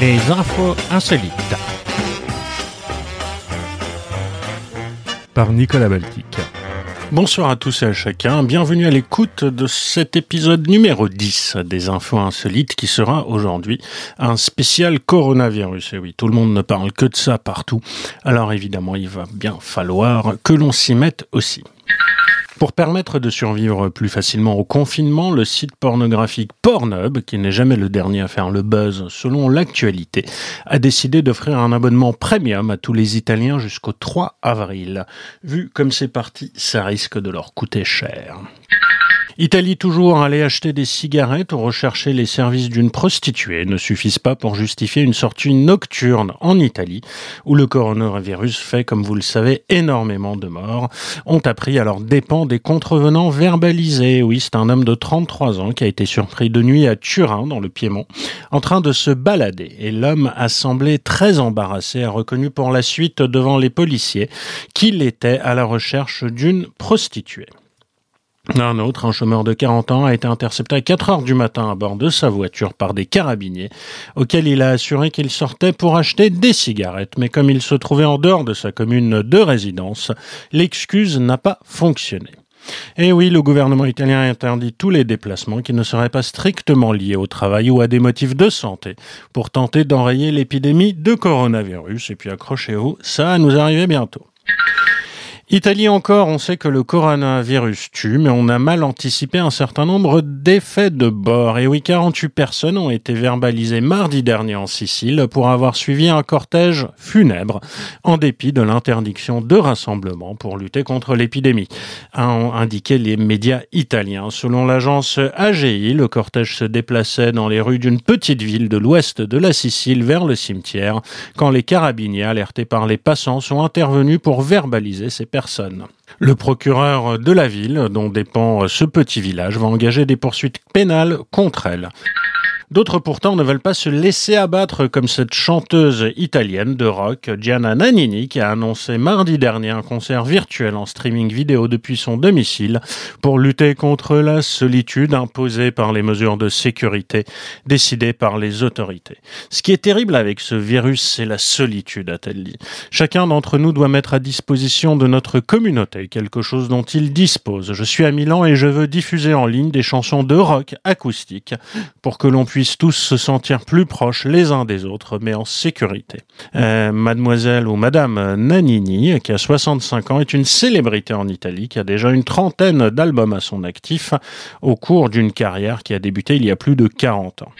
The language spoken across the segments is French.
Les infos insolites. Par Nicolas Baltic. Bonsoir à tous et à chacun, bienvenue à l'écoute de cet épisode numéro 10 des infos insolites qui sera aujourd'hui un spécial coronavirus. Et oui, tout le monde ne parle que de ça partout, alors évidemment il va bien falloir que l'on s'y mette aussi. Pour permettre de survivre plus facilement au confinement, le site pornographique Pornhub, qui n'est jamais le dernier à faire le buzz selon l'actualité, a décidé d'offrir un abonnement premium à tous les Italiens jusqu'au 3 avril. Vu comme c'est parti, ça risque de leur coûter cher. Italie toujours, aller acheter des cigarettes ou rechercher les services d'une prostituée ne suffisent pas pour justifier une sortie nocturne en Italie, où le coronavirus fait, comme vous le savez, énormément de morts. Ont appris alors dépend des contrevenants verbalisés. Oui, c'est un homme de 33 ans qui a été surpris de nuit à Turin, dans le Piémont, en train de se balader. Et l'homme a semblé très embarrassé, a reconnu pour la suite devant les policiers qu'il était à la recherche d'une prostituée. Un autre, un chômeur de 40 ans, a été intercepté à 4 heures du matin à bord de sa voiture par des carabiniers, auxquels il a assuré qu'il sortait pour acheter des cigarettes. Mais comme il se trouvait en dehors de sa commune de résidence, l'excuse n'a pas fonctionné. Et oui, le gouvernement italien interdit tous les déplacements qui ne seraient pas strictement liés au travail ou à des motifs de santé pour tenter d'enrayer l'épidémie de coronavirus. Et puis accrochez-vous, ça nous arriver bientôt. Italie encore, on sait que le coronavirus tue, mais on a mal anticipé un certain nombre d'effets de bord. Et oui, 48 personnes ont été verbalisées mardi dernier en Sicile pour avoir suivi un cortège funèbre, en dépit de l'interdiction de rassemblement pour lutter contre l'épidémie, ont indiqué les médias italiens. Selon l'agence AGI, le cortège se déplaçait dans les rues d'une petite ville de l'ouest de la Sicile vers le cimetière, quand les carabiniers alertés par les passants sont intervenus pour verbaliser ces personnes le procureur de la ville, dont dépend ce petit village, va engager des poursuites pénales contre elle. D'autres pourtant ne veulent pas se laisser abattre comme cette chanteuse italienne de rock, Gianna Nannini, qui a annoncé mardi dernier un concert virtuel en streaming vidéo depuis son domicile pour lutter contre la solitude imposée par les mesures de sécurité décidées par les autorités. Ce qui est terrible avec ce virus, c'est la solitude, a-t-elle dit. Chacun d'entre nous doit mettre à disposition de notre communauté quelque chose dont il dispose. Je suis à Milan et je veux diffuser en ligne des chansons de rock acoustique pour que l'on puisse puissent tous se sentir plus proches les uns des autres, mais en sécurité. Euh, mademoiselle ou Madame Nanini, qui a 65 ans, est une célébrité en Italie, qui a déjà une trentaine d'albums à son actif au cours d'une carrière qui a débuté il y a plus de 40 ans.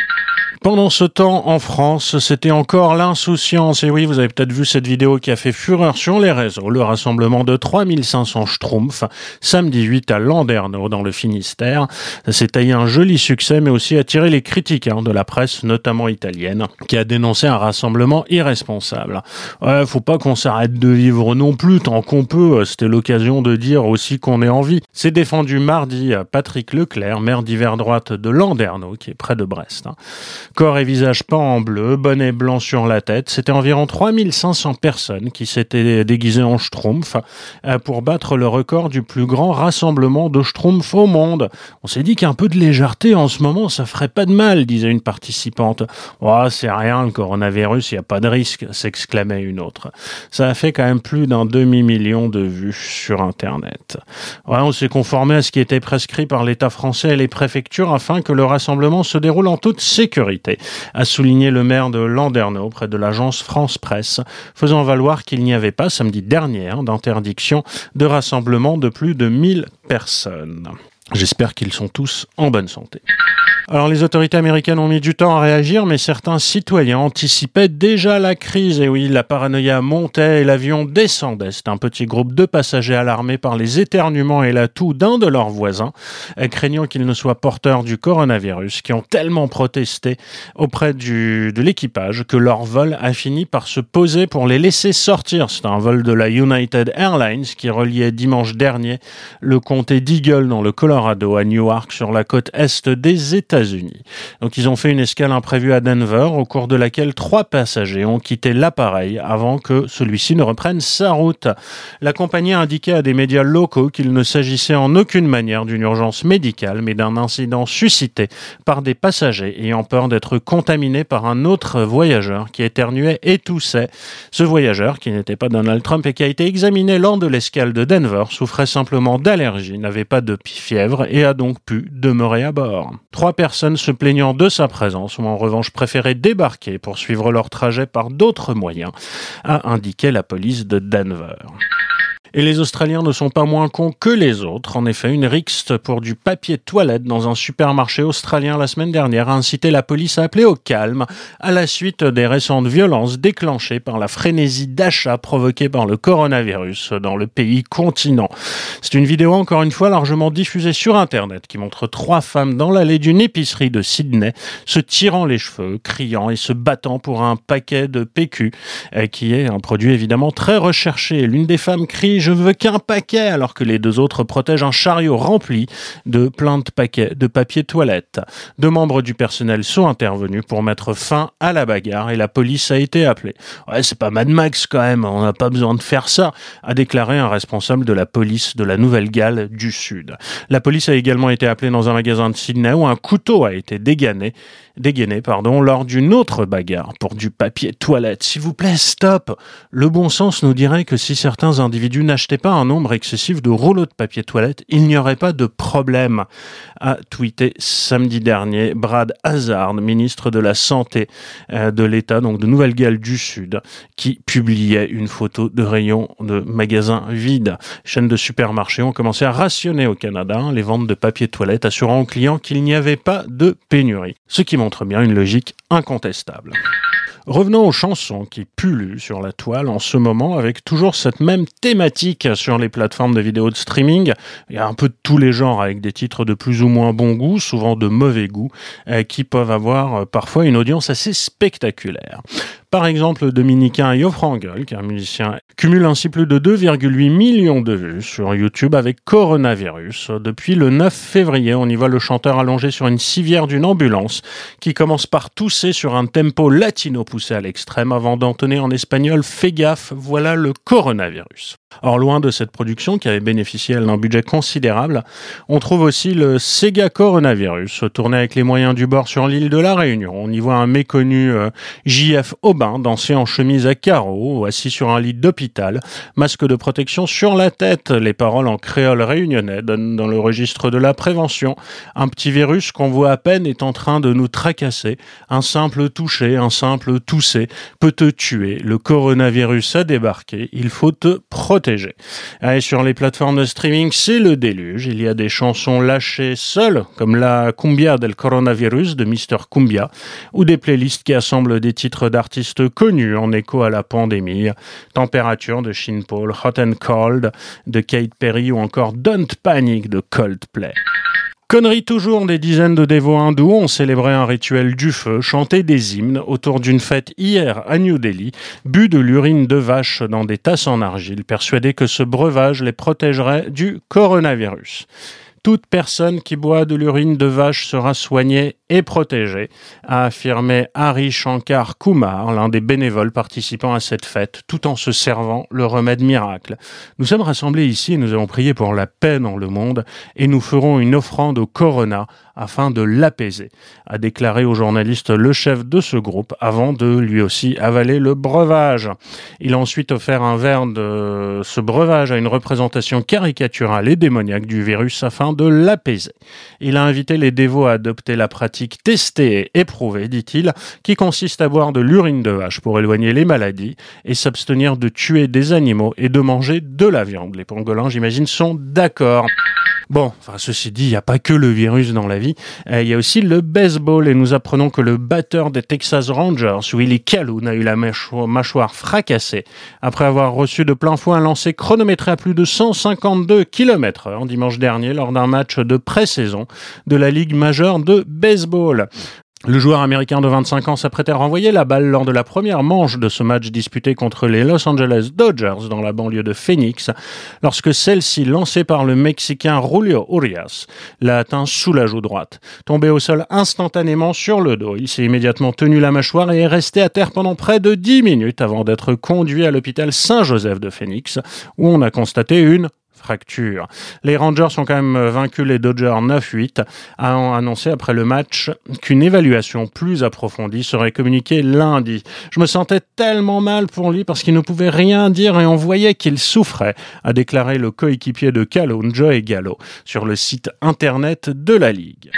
Pendant ce temps, en France, c'était encore l'insouciance. Et oui, vous avez peut-être vu cette vidéo qui a fait fureur sur les réseaux. Le rassemblement de 3500 schtroumpfs, samedi 8 à Landerneau, dans le Finistère. S'est taillé un joli succès, mais aussi attiré les critiques hein, de la presse, notamment italienne, qui a dénoncé un rassemblement irresponsable. Ouais, faut pas qu'on s'arrête de vivre non plus tant qu'on peut. C'était l'occasion de dire aussi qu'on est en vie. C'est défendu mardi à Patrick Leclerc, maire d'hiver droite de Landerneau, qui est près de Brest. Hein. Corps et visage peint en bleu, bonnet blanc sur la tête. C'était environ 3500 personnes qui s'étaient déguisées en Schtroumpf euh, pour battre le record du plus grand rassemblement de Schtroumpf au monde. On s'est dit qu'un peu de légèreté en ce moment, ça ferait pas de mal, disait une participante. Oh, c'est rien, le coronavirus, il n'y a pas de risque, s'exclamait une autre. Ça a fait quand même plus d'un demi-million de vues sur Internet. On s'est conformé à ce qui était prescrit par l'État français et les préfectures afin que le rassemblement se déroule en toute sécurité a souligné le maire de Landerneau auprès de l'agence France Presse, faisant valoir qu'il n'y avait pas samedi dernier hein, d'interdiction de rassemblement de plus de 1000 personnes. J'espère qu'ils sont tous en bonne santé. Alors les autorités américaines ont mis du temps à réagir, mais certains citoyens anticipaient déjà la crise. Et oui, la paranoïa montait et l'avion descendait. C'est un petit groupe de passagers alarmés par les éternuements et la toux d'un de leurs voisins, craignant qu'ils ne soient porteurs du coronavirus, qui ont tellement protesté auprès du, de l'équipage que leur vol a fini par se poser pour les laisser sortir. C'est un vol de la United Airlines qui reliait dimanche dernier le comté d'Eagle dans le Colorado à Newark sur la côte est des États Donc ils ont fait une escale imprévue à Denver au cours de laquelle trois passagers ont quitté l'appareil avant que celui-ci ne reprenne sa route. La compagnie a indiqué à des médias locaux qu'il ne s'agissait en aucune manière d'une urgence médicale mais d'un incident suscité par des passagers ayant peur d'être contaminés par un autre voyageur qui éternuait et toussait. Ce voyageur, qui n'était pas Donald Trump et qui a été examiné lors de l'escale de Denver, souffrait simplement d'allergie, n'avait pas de fièvre et a donc pu demeurer à bord. Trois personnes se plaignant de sa présence ont en revanche préféré débarquer pour suivre leur trajet par d'autres moyens, a indiqué la police de Denver. Et les Australiens ne sont pas moins cons que les autres. En effet, une rixe pour du papier toilette dans un supermarché australien la semaine dernière a incité la police à appeler au calme à la suite des récentes violences déclenchées par la frénésie d'achat provoquée par le coronavirus dans le pays continent. C'est une vidéo encore une fois largement diffusée sur Internet qui montre trois femmes dans l'allée d'une épicerie de Sydney se tirant les cheveux, criant et se battant pour un paquet de PQ euh, qui est un produit évidemment très recherché. L'une des femmes crie je veux qu'un paquet, alors que les deux autres protègent un chariot rempli de plein de paquets de papier toilette. Deux membres du personnel sont intervenus pour mettre fin à la bagarre et la police a été appelée. Ouais, c'est pas Mad Max quand même, on n'a pas besoin de faire ça, a déclaré un responsable de la police de la Nouvelle-Galles du Sud. La police a également été appelée dans un magasin de Sydney où un couteau a été dégainé dégainé pardon, lors d'une autre bagarre pour du papier toilette. S'il vous plaît, stop Le bon sens nous dirait que si certains individus n'achetaient pas un nombre excessif de rouleaux de papier toilette, il n'y aurait pas de problème, a tweeté samedi dernier Brad Hazard, ministre de la Santé euh, de l'État, donc de Nouvelle-Galles du Sud, qui publiait une photo de rayons de magasins vides. Chaînes de supermarchés ont commencé à rationner au Canada les ventes de papier toilette, assurant aux clients qu'il n'y avait pas de pénurie. Ce qui montre bien une logique incontestable. Revenons aux chansons qui pullulent sur la toile en ce moment avec toujours cette même thématique sur les plateformes de vidéos de streaming. Il y a un peu de tous les genres avec des titres de plus ou moins bon goût, souvent de mauvais goût, euh, qui peuvent avoir euh, parfois une audience assez spectaculaire. Par exemple, le dominicain Yo Frangel, qui est un musicien, cumule ainsi plus de 2,8 millions de vues sur YouTube avec Coronavirus. Depuis le 9 février, on y voit le chanteur allongé sur une civière d'une ambulance qui commence par tousser sur un tempo latino poussé à l'extrême avant d'entonner en espagnol Fais gaffe, voilà le coronavirus. Or, loin de cette production qui avait bénéficié d'un budget considérable, on trouve aussi le Sega Coronavirus, tourné avec les moyens du bord sur l'île de la Réunion. On y voit un méconnu euh, JF Aubin danser en chemise à carreaux, assis sur un lit d'hôpital, masque de protection sur la tête. Les paroles en créole réunionnais donnent dans le registre de la prévention. Un petit virus qu'on voit à peine est en train de nous tracasser. Un simple toucher, un simple tousser peut te tuer. Le coronavirus a débarqué. Il faut te protéger et sur les plateformes de streaming, c'est le déluge. Il y a des chansons lâchées seules, comme la Cumbia del Coronavirus de Mr. Cumbia, ou des playlists qui assemblent des titres d'artistes connus en écho à la pandémie. Température de Shin Paul, Hot and Cold de Kate Perry ou encore Don't Panic de Coldplay. Connerie toujours, des dizaines de dévots hindous ont célébré un rituel du feu, chanté des hymnes autour d'une fête hier à New Delhi, bu de l'urine de vache dans des tasses en argile, persuadés que ce breuvage les protégerait du coronavirus. Toute personne qui boit de l'urine de vache sera soignée et protégée, a affirmé Hari Shankar Kumar, l'un des bénévoles participant à cette fête, tout en se servant le remède miracle. Nous sommes rassemblés ici et nous avons prié pour la paix dans le monde et nous ferons une offrande au Corona afin de l'apaiser, a déclaré au journaliste le chef de ce groupe avant de lui aussi avaler le breuvage. Il a ensuite offert un verre de ce breuvage à une représentation caricaturale et démoniaque du virus afin de l'apaiser. Il a invité les dévots à adopter la pratique testée et éprouvée, dit-il, qui consiste à boire de l'urine de vache pour éloigner les maladies et s'abstenir de tuer des animaux et de manger de la viande. Les pangolins, j'imagine, sont d'accord. Bon, enfin, ceci dit, il n'y a pas que le virus dans la vie. Euh, il y a aussi le baseball et nous apprenons que le batteur des Texas Rangers, Willie Calhoun, a eu la mâchoire fracassée après avoir reçu de plein fouet un lancer chronométré à plus de 152 km h dimanche dernier lors d'un match de pré-saison de la Ligue majeure de baseball. Le joueur américain de 25 ans s'apprêtait à renvoyer la balle lors de la première manche de ce match disputé contre les Los Angeles Dodgers dans la banlieue de Phoenix, lorsque celle-ci, lancée par le Mexicain Julio Urias, l'a atteint sous la joue droite. Tombé au sol instantanément sur le dos, il s'est immédiatement tenu la mâchoire et est resté à terre pendant près de 10 minutes avant d'être conduit à l'hôpital Saint-Joseph de Phoenix, où on a constaté une Les Rangers ont quand même vaincu les Dodgers 9-8, ayant annoncé après le match qu'une évaluation plus approfondie serait communiquée lundi. Je me sentais tellement mal pour lui parce qu'il ne pouvait rien dire et on voyait qu'il souffrait, a déclaré le coéquipier de Calhoun, Joey Gallo, sur le site internet de la Ligue.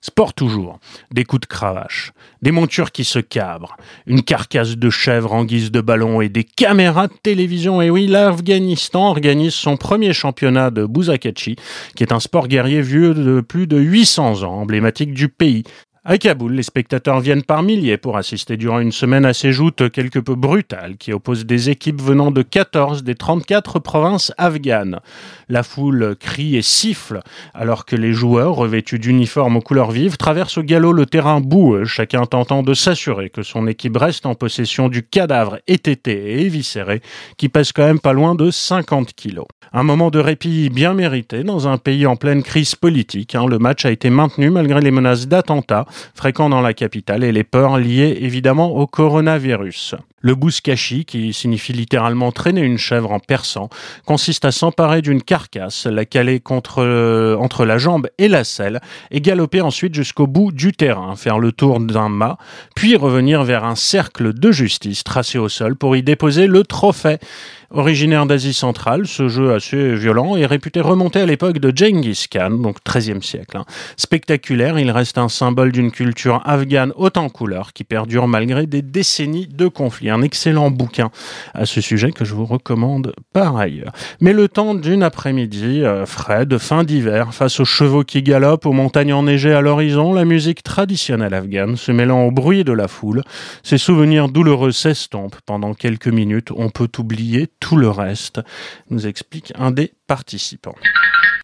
Sport toujours, des coups de cravache, des montures qui se cabrent, une carcasse de chèvre en guise de ballon et des caméras de télévision. Et oui, l'Afghanistan organise son premier championnat de Buzakachi, qui est un sport guerrier vieux de plus de 800 ans, emblématique du pays. À Kaboul, les spectateurs viennent par milliers pour assister durant une semaine à ces joutes quelque peu brutales qui opposent des équipes venant de 14 des 34 provinces afghanes. La foule crie et siffle alors que les joueurs, revêtus d'uniformes aux couleurs vives, traversent au galop le terrain boueux, chacun tentant de s'assurer que son équipe reste en possession du cadavre étété et éviscéré qui pèse quand même pas loin de 50 kilos. Un moment de répit bien mérité dans un pays en pleine crise politique. Hein. Le match a été maintenu malgré les menaces d'attentats fréquent dans la capitale et les peurs liées évidemment au coronavirus. Le bouskashi, qui signifie littéralement traîner une chèvre en persan, consiste à s'emparer d'une carcasse, la caler euh, entre la jambe et la selle, et galoper ensuite jusqu'au bout du terrain, faire le tour d'un mât, puis revenir vers un cercle de justice tracé au sol pour y déposer le trophée. Originaire d'Asie centrale, ce jeu assez violent est réputé remonter à l'époque de Genghis Khan, donc XIIIe siècle. Hein. Spectaculaire, il reste un symbole d'une culture afghane haute en couleurs qui perdure malgré des décennies de conflits un excellent bouquin à ce sujet que je vous recommande par ailleurs. Mais le temps d'une après-midi euh, de fin d'hiver, face aux chevaux qui galopent, aux montagnes enneigées à l'horizon, la musique traditionnelle afghane se mêlant au bruit de la foule, ces souvenirs douloureux s'estompent. Pendant quelques minutes, on peut oublier tout le reste, nous explique un des participants.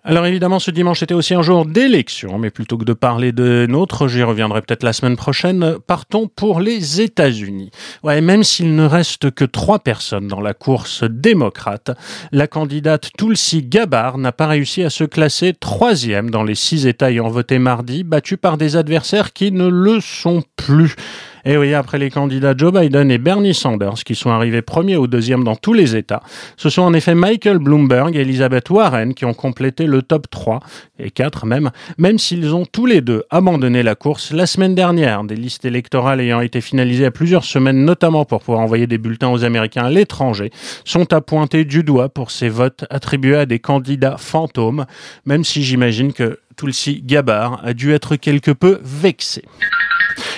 Alors évidemment, ce dimanche était aussi un jour d'élection, mais plutôt que de parler de nôtre, j'y reviendrai peut-être la semaine prochaine, partons pour les États-Unis. Ouais, même s'il ne reste que trois personnes dans la course démocrate, la candidate Tulsi Gabbard n'a pas réussi à se classer troisième dans les six États ayant voté mardi, battue par des adversaires qui ne le sont plus. Et eh oui, après les candidats Joe Biden et Bernie Sanders, qui sont arrivés premier ou deuxième dans tous les États, ce sont en effet Michael Bloomberg et Elizabeth Warren qui ont complété le top 3, et 4 même, même s'ils ont tous les deux abandonné la course la semaine dernière, des listes électorales ayant été finalisées à plusieurs semaines, notamment pour pouvoir envoyer des bulletins aux Américains à l'étranger, sont à pointer du doigt pour ces votes attribués à des candidats fantômes, même si j'imagine que Tulsi Gabbard a dû être quelque peu vexé.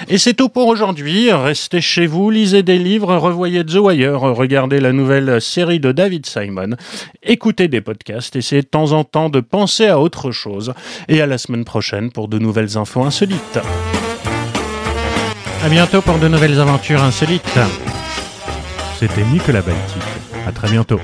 Et c'est tout pour aujourd'hui. Restez chez vous, lisez des livres, revoyez The Wire, regardez la nouvelle série de David Simon, écoutez des podcasts, essayez de temps en temps de penser à autre chose. Et à la semaine prochaine pour de nouvelles infos insolites. À bientôt pour de nouvelles aventures insolites. C'était Nicolas Baltic. À très bientôt.